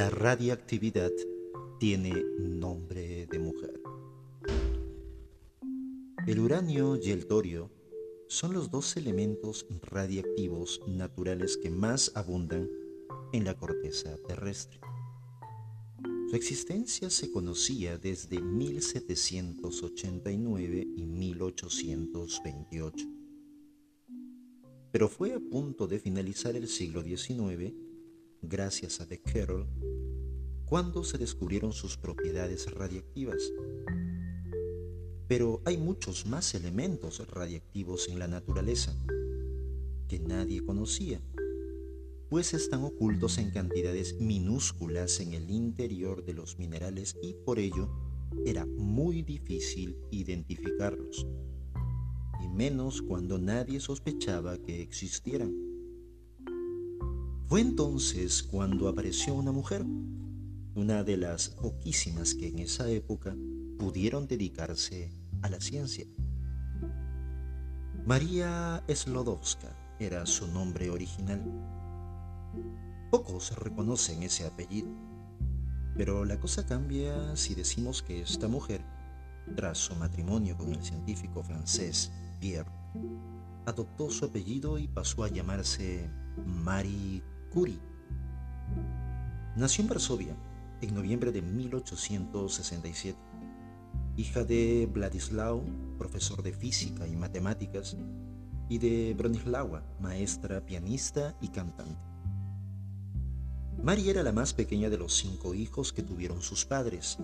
La radiactividad tiene nombre de mujer. El uranio y el torio son los dos elementos radiactivos naturales que más abundan en la corteza terrestre. Su existencia se conocía desde 1789 y 1828, pero fue a punto de finalizar el siglo XIX gracias a Becquerel, cuando se descubrieron sus propiedades radiactivas. Pero hay muchos más elementos radiactivos en la naturaleza que nadie conocía, pues están ocultos en cantidades minúsculas en el interior de los minerales y por ello era muy difícil identificarlos, y menos cuando nadie sospechaba que existieran. Fue entonces cuando apareció una mujer, una de las poquísimas que en esa época pudieron dedicarse a la ciencia. María Slodowska era su nombre original. Pocos reconocen ese apellido, pero la cosa cambia si decimos que esta mujer, tras su matrimonio con el científico francés Pierre, adoptó su apellido y pasó a llamarse Marie Curie. Nació en Varsovia en noviembre de 1867, hija de Vladislav, profesor de física y matemáticas, y de Bronislawa, maestra pianista y cantante. María era la más pequeña de los cinco hijos que tuvieron sus padres.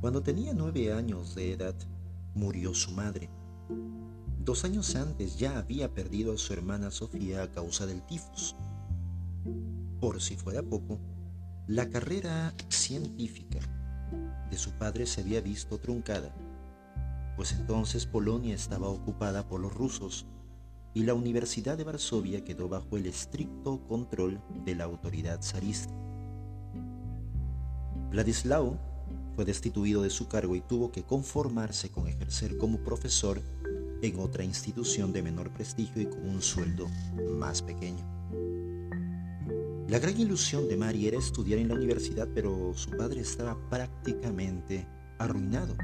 Cuando tenía nueve años de edad, murió su madre. Dos años antes ya había perdido a su hermana Sofía a causa del tifus. Por si fuera poco, la carrera científica de su padre se había visto truncada, pues entonces Polonia estaba ocupada por los rusos y la Universidad de Varsovia quedó bajo el estricto control de la autoridad zarista. Vladislao fue destituido de su cargo y tuvo que conformarse con ejercer como profesor en otra institución de menor prestigio y con un sueldo más pequeño. La gran ilusión de Mari era estudiar en la universidad, pero su padre estaba prácticamente arruinado.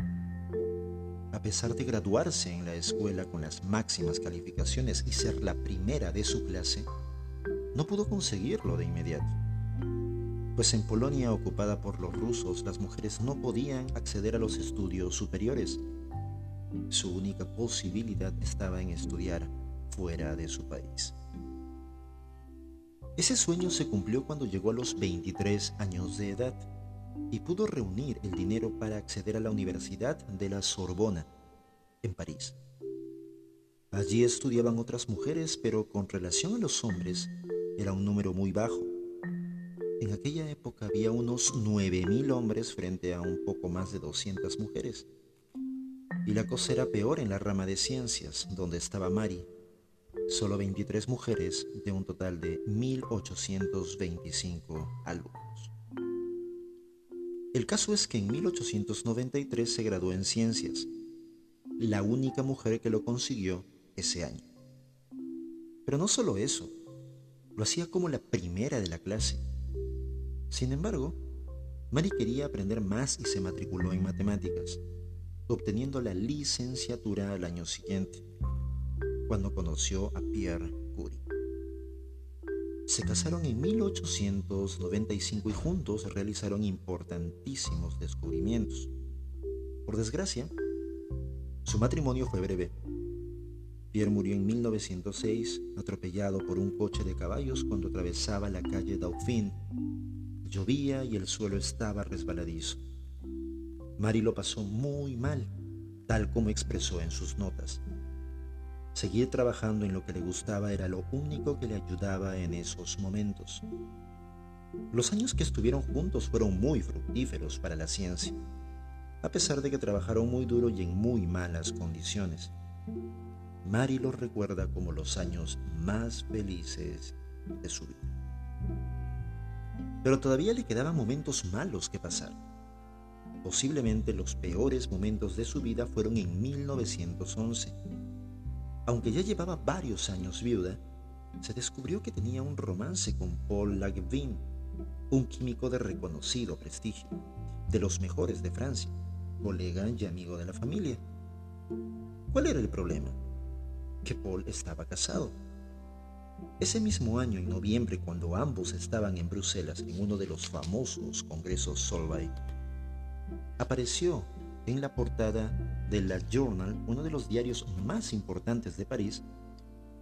A pesar de graduarse en la escuela con las máximas calificaciones y ser la primera de su clase, no pudo conseguirlo de inmediato. Pues en Polonia ocupada por los rusos, las mujeres no podían acceder a los estudios superiores. Su única posibilidad estaba en estudiar fuera de su país. Ese sueño se cumplió cuando llegó a los 23 años de edad y pudo reunir el dinero para acceder a la Universidad de la Sorbona, en París. Allí estudiaban otras mujeres, pero con relación a los hombres era un número muy bajo. En aquella época había unos 9.000 hombres frente a un poco más de 200 mujeres. Y la cosa era peor en la rama de ciencias, donde estaba Mari, solo 23 mujeres de un total de 1.825 alumnos. El caso es que en 1893 se graduó en ciencias, la única mujer que lo consiguió ese año. Pero no solo eso, lo hacía como la primera de la clase. Sin embargo, Mary quería aprender más y se matriculó en matemáticas, obteniendo la licenciatura al año siguiente cuando conoció a Pierre Curie. Se casaron en 1895 y juntos realizaron importantísimos descubrimientos. Por desgracia, su matrimonio fue breve. Pierre murió en 1906 atropellado por un coche de caballos cuando atravesaba la calle Dauphine. Llovía y el suelo estaba resbaladizo. Marie lo pasó muy mal, tal como expresó en sus notas. Seguir trabajando en lo que le gustaba era lo único que le ayudaba en esos momentos. Los años que estuvieron juntos fueron muy fructíferos para la ciencia, a pesar de que trabajaron muy duro y en muy malas condiciones. Mary los recuerda como los años más felices de su vida. Pero todavía le quedaban momentos malos que pasar. Posiblemente los peores momentos de su vida fueron en 1911 aunque ya llevaba varios años viuda, se descubrió que tenía un romance con Paul Langevin, un químico de reconocido prestigio, de los mejores de Francia, colega y amigo de la familia. ¿Cuál era el problema? Que Paul estaba casado. Ese mismo año, en noviembre, cuando ambos estaban en Bruselas en uno de los famosos congresos Solvay, apareció en la portada de La Journal, uno de los diarios más importantes de París,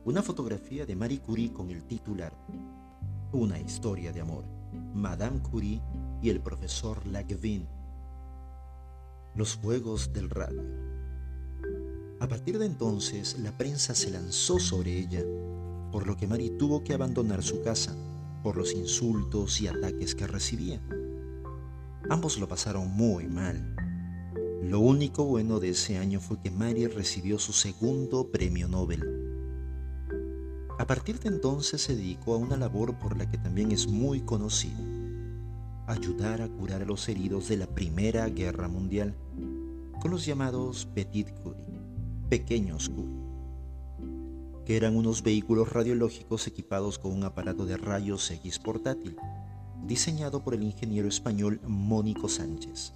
una fotografía de Marie Curie con el titular Una historia de amor, Madame Curie y el profesor Lagavin. Los juegos del radio. A partir de entonces, la prensa se lanzó sobre ella, por lo que Marie tuvo que abandonar su casa por los insultos y ataques que recibía. Ambos lo pasaron muy mal lo único bueno de ese año fue que Mary recibió su segundo premio Nobel. A partir de entonces se dedicó a una labor por la que también es muy conocido, ayudar a curar a los heridos de la Primera Guerra Mundial, con los llamados Petit Curie, pequeños Curie, que eran unos vehículos radiológicos equipados con un aparato de rayos X portátil, diseñado por el ingeniero español Mónico Sánchez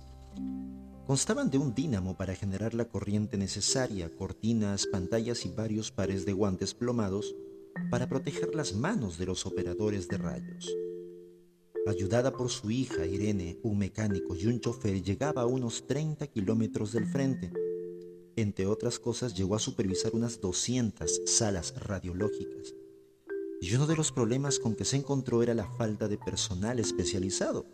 constaban de un dínamo para generar la corriente necesaria, cortinas, pantallas y varios pares de guantes plomados para proteger las manos de los operadores de rayos. Ayudada por su hija Irene, un mecánico y un chofer, llegaba a unos 30 kilómetros del frente. Entre otras cosas, llegó a supervisar unas 200 salas radiológicas. Y uno de los problemas con que se encontró era la falta de personal especializado,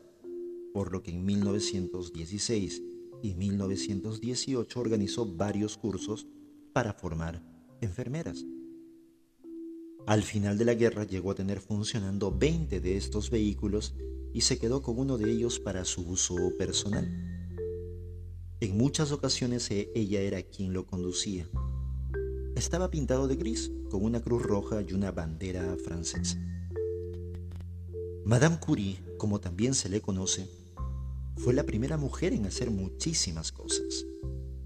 por lo que en 1916 y 1918 organizó varios cursos para formar enfermeras. Al final de la guerra llegó a tener funcionando 20 de estos vehículos y se quedó con uno de ellos para su uso personal. En muchas ocasiones e, ella era quien lo conducía. Estaba pintado de gris, con una cruz roja y una bandera francesa. Madame Curie, como también se le conoce, fue la primera mujer en hacer muchísimas cosas,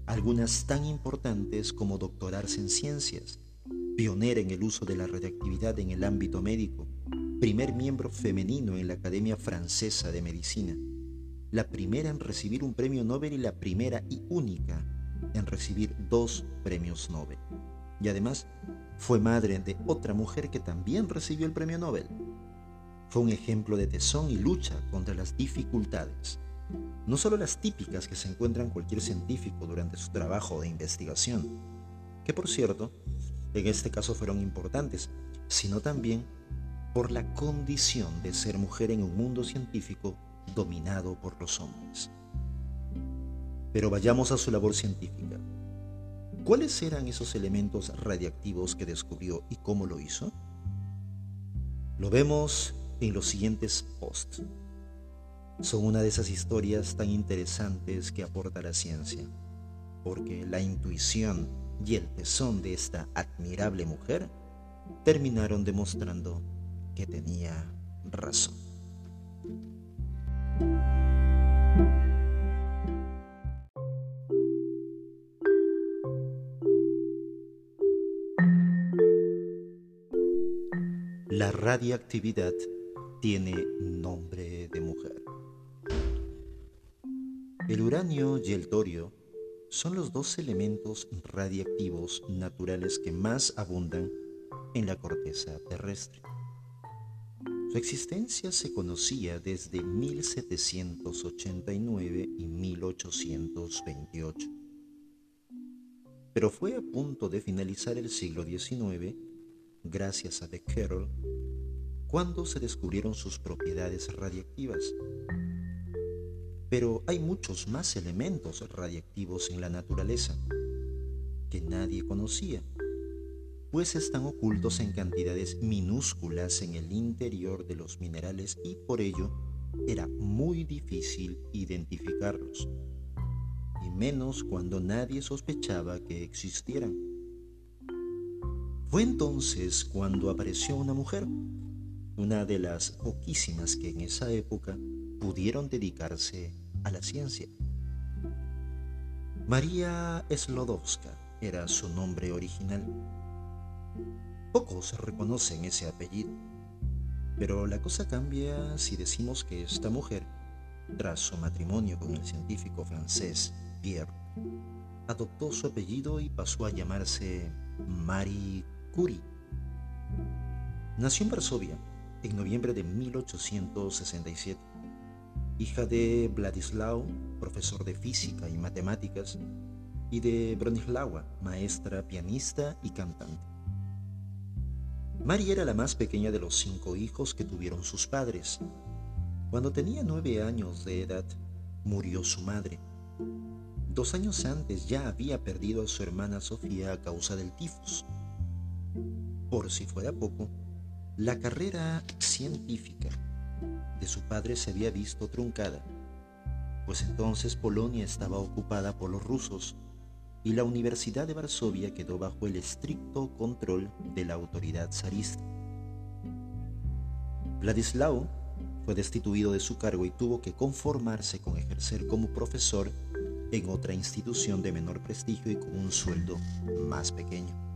algunas tan importantes como doctorarse en ciencias, pionera en el uso de la radioactividad en el ámbito médico, primer miembro femenino en la Academia Francesa de Medicina, la primera en recibir un premio Nobel y la primera y única en recibir dos premios Nobel. Y además fue madre de otra mujer que también recibió el premio Nobel. Fue un ejemplo de tesón y lucha contra las dificultades no solo las típicas que se encuentran cualquier científico durante su trabajo de investigación, que por cierto, en este caso fueron importantes, sino también por la condición de ser mujer en un mundo científico dominado por los hombres. Pero vayamos a su labor científica. ¿Cuáles eran esos elementos radiactivos que descubrió y cómo lo hizo? Lo vemos en los siguientes posts son una de esas historias tan interesantes que aporta la ciencia, porque la intuición y el tesón de esta admirable mujer terminaron demostrando que tenía razón. La radiactividad tiene nombre de mujer. El uranio y el torio son los dos elementos radiactivos naturales que más abundan en la corteza terrestre. Su existencia se conocía desde 1789 y 1828, pero fue a punto de finalizar el siglo XIX, gracias a Becquerel, cuando se descubrieron sus propiedades radiactivas pero hay muchos más elementos radiactivos en la naturaleza que nadie conocía, pues están ocultos en cantidades minúsculas en el interior de los minerales y por ello era muy difícil identificarlos, y menos cuando nadie sospechaba que existieran. Fue entonces cuando apareció una mujer, una de las poquísimas que en esa época pudieron dedicarse a la ciencia. María Slodowska era su nombre original. Pocos reconocen ese apellido. Pero la cosa cambia si decimos que esta mujer, tras su matrimonio con el científico francés Pierre, adoptó su apellido y pasó a llamarse Marie Curie. Nació en Varsovia en noviembre de 1867, hija de Vladislao, profesor de física y matemáticas, y de Bronislawa, maestra, pianista y cantante. María era la más pequeña de los cinco hijos que tuvieron sus padres. Cuando tenía nueve años de edad, murió su madre. Dos años antes ya había perdido a su hermana Sofía a causa del tifus. Por si fuera poco, la carrera científica de su padre se había visto truncada, pues entonces Polonia estaba ocupada por los rusos y la Universidad de Varsovia quedó bajo el estricto control de la autoridad zarista. Vladislao fue destituido de su cargo y tuvo que conformarse con ejercer como profesor en otra institución de menor prestigio y con un sueldo más pequeño.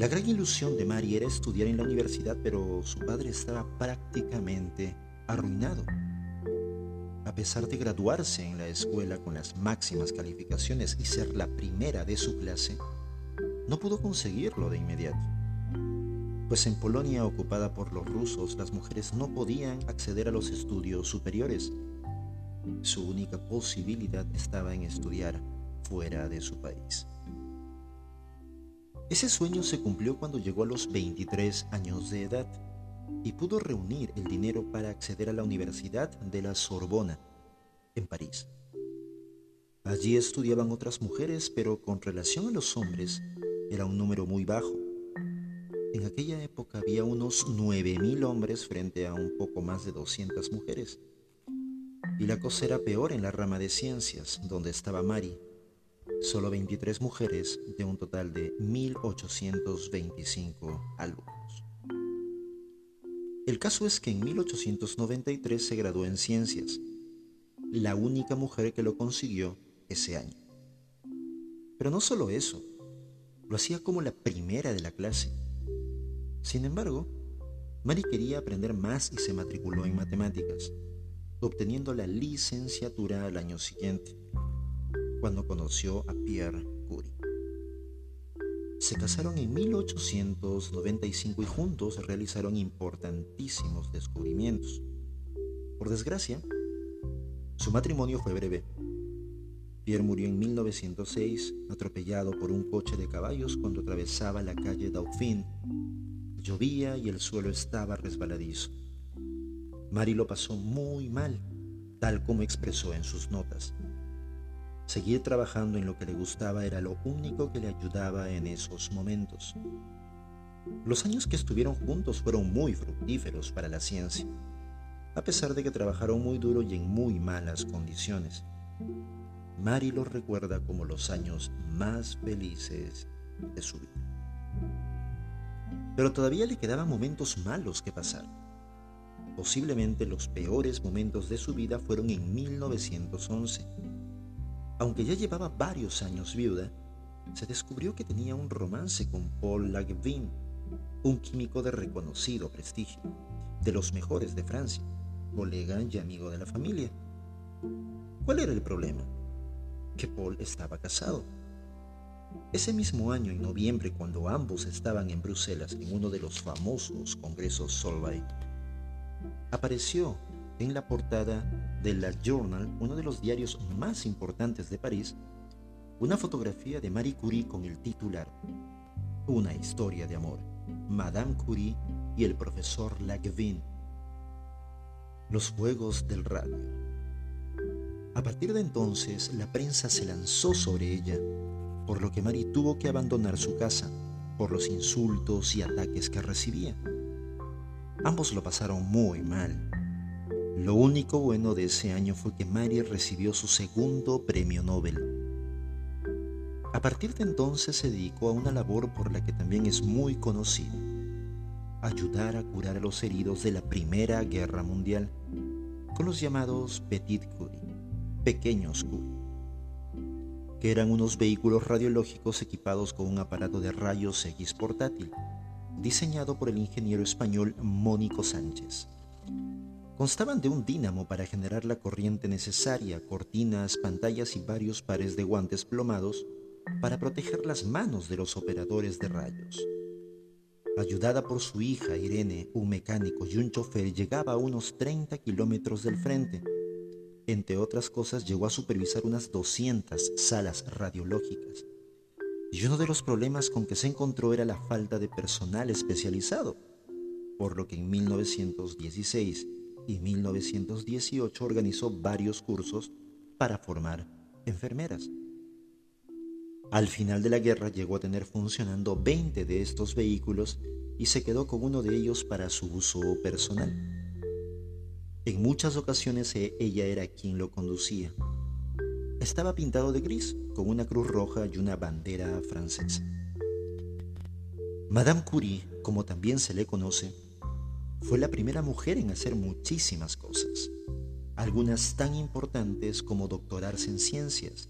La gran ilusión de Mari era estudiar en la universidad, pero su padre estaba prácticamente arruinado a pesar de graduarse en la escuela con las máximas calificaciones y ser la primera de su clase, no pudo conseguirlo de inmediato. Pues en Polonia ocupada por los rusos las mujeres no podían acceder a los estudios superiores. Su única posibilidad estaba en estudiar fuera de su país. Ese sueño se cumplió cuando llegó a los 23 años de edad y pudo reunir el dinero para acceder a la Universidad de la Sorbona, en París. Allí estudiaban otras mujeres, pero con relación a los hombres era un número muy bajo. En aquella época había unos 9.000 hombres frente a un poco más de 200 mujeres. Y la cosa era peor en la rama de ciencias, donde estaba Mari. Solo 23 mujeres de un total de 1.825 alumnos. El caso es que en 1893 se graduó en ciencias, la única mujer que lo consiguió ese año. Pero no solo eso, lo hacía como la primera de la clase. Sin embargo, Mary quería aprender más y se matriculó en matemáticas, obteniendo la licenciatura al año siguiente, cuando conoció a Pierre Curie. Se casaron en 1895 y juntos realizaron importantísimos descubrimientos. Por desgracia, su matrimonio fue breve. Pierre murió en 1906 atropellado por un coche de caballos cuando atravesaba la calle Dauphin. Llovía y el suelo estaba resbaladizo. Marie lo pasó muy mal, tal como expresó en sus notas. Seguir trabajando en lo que le gustaba era lo único que le ayudaba en esos momentos. Los años que estuvieron juntos fueron muy fructíferos para la ciencia, a pesar de que trabajaron muy duro y en muy malas condiciones. Mari los recuerda como los años más felices de su vida. Pero todavía le quedaban momentos malos que pasar. Posiblemente los peores momentos de su vida fueron en 1911 aunque ya llevaba varios años viuda, se descubrió que tenía un romance con Paul Lagevin, un químico de reconocido prestigio, de los mejores de Francia, colega y amigo de la familia. ¿Cuál era el problema? Que Paul estaba casado. Ese mismo año, en noviembre, cuando ambos estaban en Bruselas en uno de los famosos congresos Solvay, apareció en la portada de La Journal, uno de los diarios más importantes de París, una fotografía de Marie Curie con el titular Una historia de amor, Madame Curie y el profesor Lagevin. Los juegos del radio. A partir de entonces, la prensa se lanzó sobre ella, por lo que Marie tuvo que abandonar su casa por los insultos y ataques que recibía. Ambos lo pasaron muy mal lo único bueno de ese año fue que Mary recibió su segundo premio Nobel. A partir de entonces se dedicó a una labor por la que también es muy conocido, ayudar a curar a los heridos de la Primera Guerra Mundial, con los llamados Petit Curie, pequeños Curie, que eran unos vehículos radiológicos equipados con un aparato de rayos X portátil, diseñado por el ingeniero español Mónico Sánchez. Constaban de un dínamo para generar la corriente necesaria, cortinas, pantallas y varios pares de guantes plomados para proteger las manos de los operadores de rayos. Ayudada por su hija Irene, un mecánico y un chofer, llegaba a unos 30 kilómetros del frente. Entre otras cosas, llegó a supervisar unas 200 salas radiológicas. Y uno de los problemas con que se encontró era la falta de personal especializado, por lo que en 1916 y 1918 organizó varios cursos para formar enfermeras. Al final de la guerra llegó a tener funcionando 20 de estos vehículos y se quedó con uno de ellos para su uso personal. En muchas ocasiones e, ella era quien lo conducía. Estaba pintado de gris, con una cruz roja y una bandera francesa. Madame Curie, como también se le conoce, fue la primera mujer en hacer muchísimas cosas, algunas tan importantes como doctorarse en ciencias,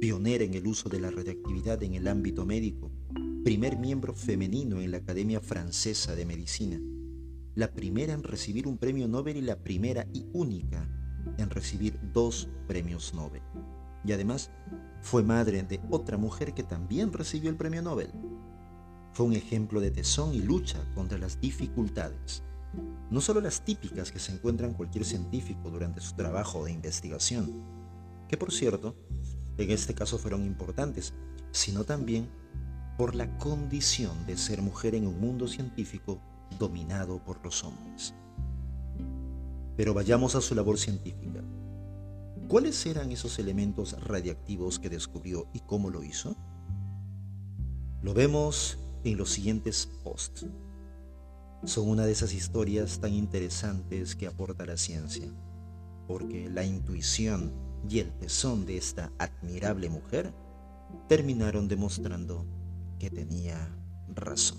pionera en el uso de la radioactividad en el ámbito médico, primer miembro femenino en la Academia Francesa de Medicina, la primera en recibir un premio Nobel y la primera y única en recibir dos premios Nobel. Y además fue madre de otra mujer que también recibió el premio Nobel. Fue un ejemplo de tesón y lucha contra las dificultades, no solo las típicas que se encuentran cualquier científico durante su trabajo de investigación, que por cierto en este caso fueron importantes, sino también por la condición de ser mujer en un mundo científico dominado por los hombres. Pero vayamos a su labor científica. ¿Cuáles eran esos elementos radiactivos que descubrió y cómo lo hizo? Lo vemos en los siguientes posts. Son una de esas historias tan interesantes que aporta la ciencia, porque la intuición y el tesón de esta admirable mujer terminaron demostrando que tenía razón.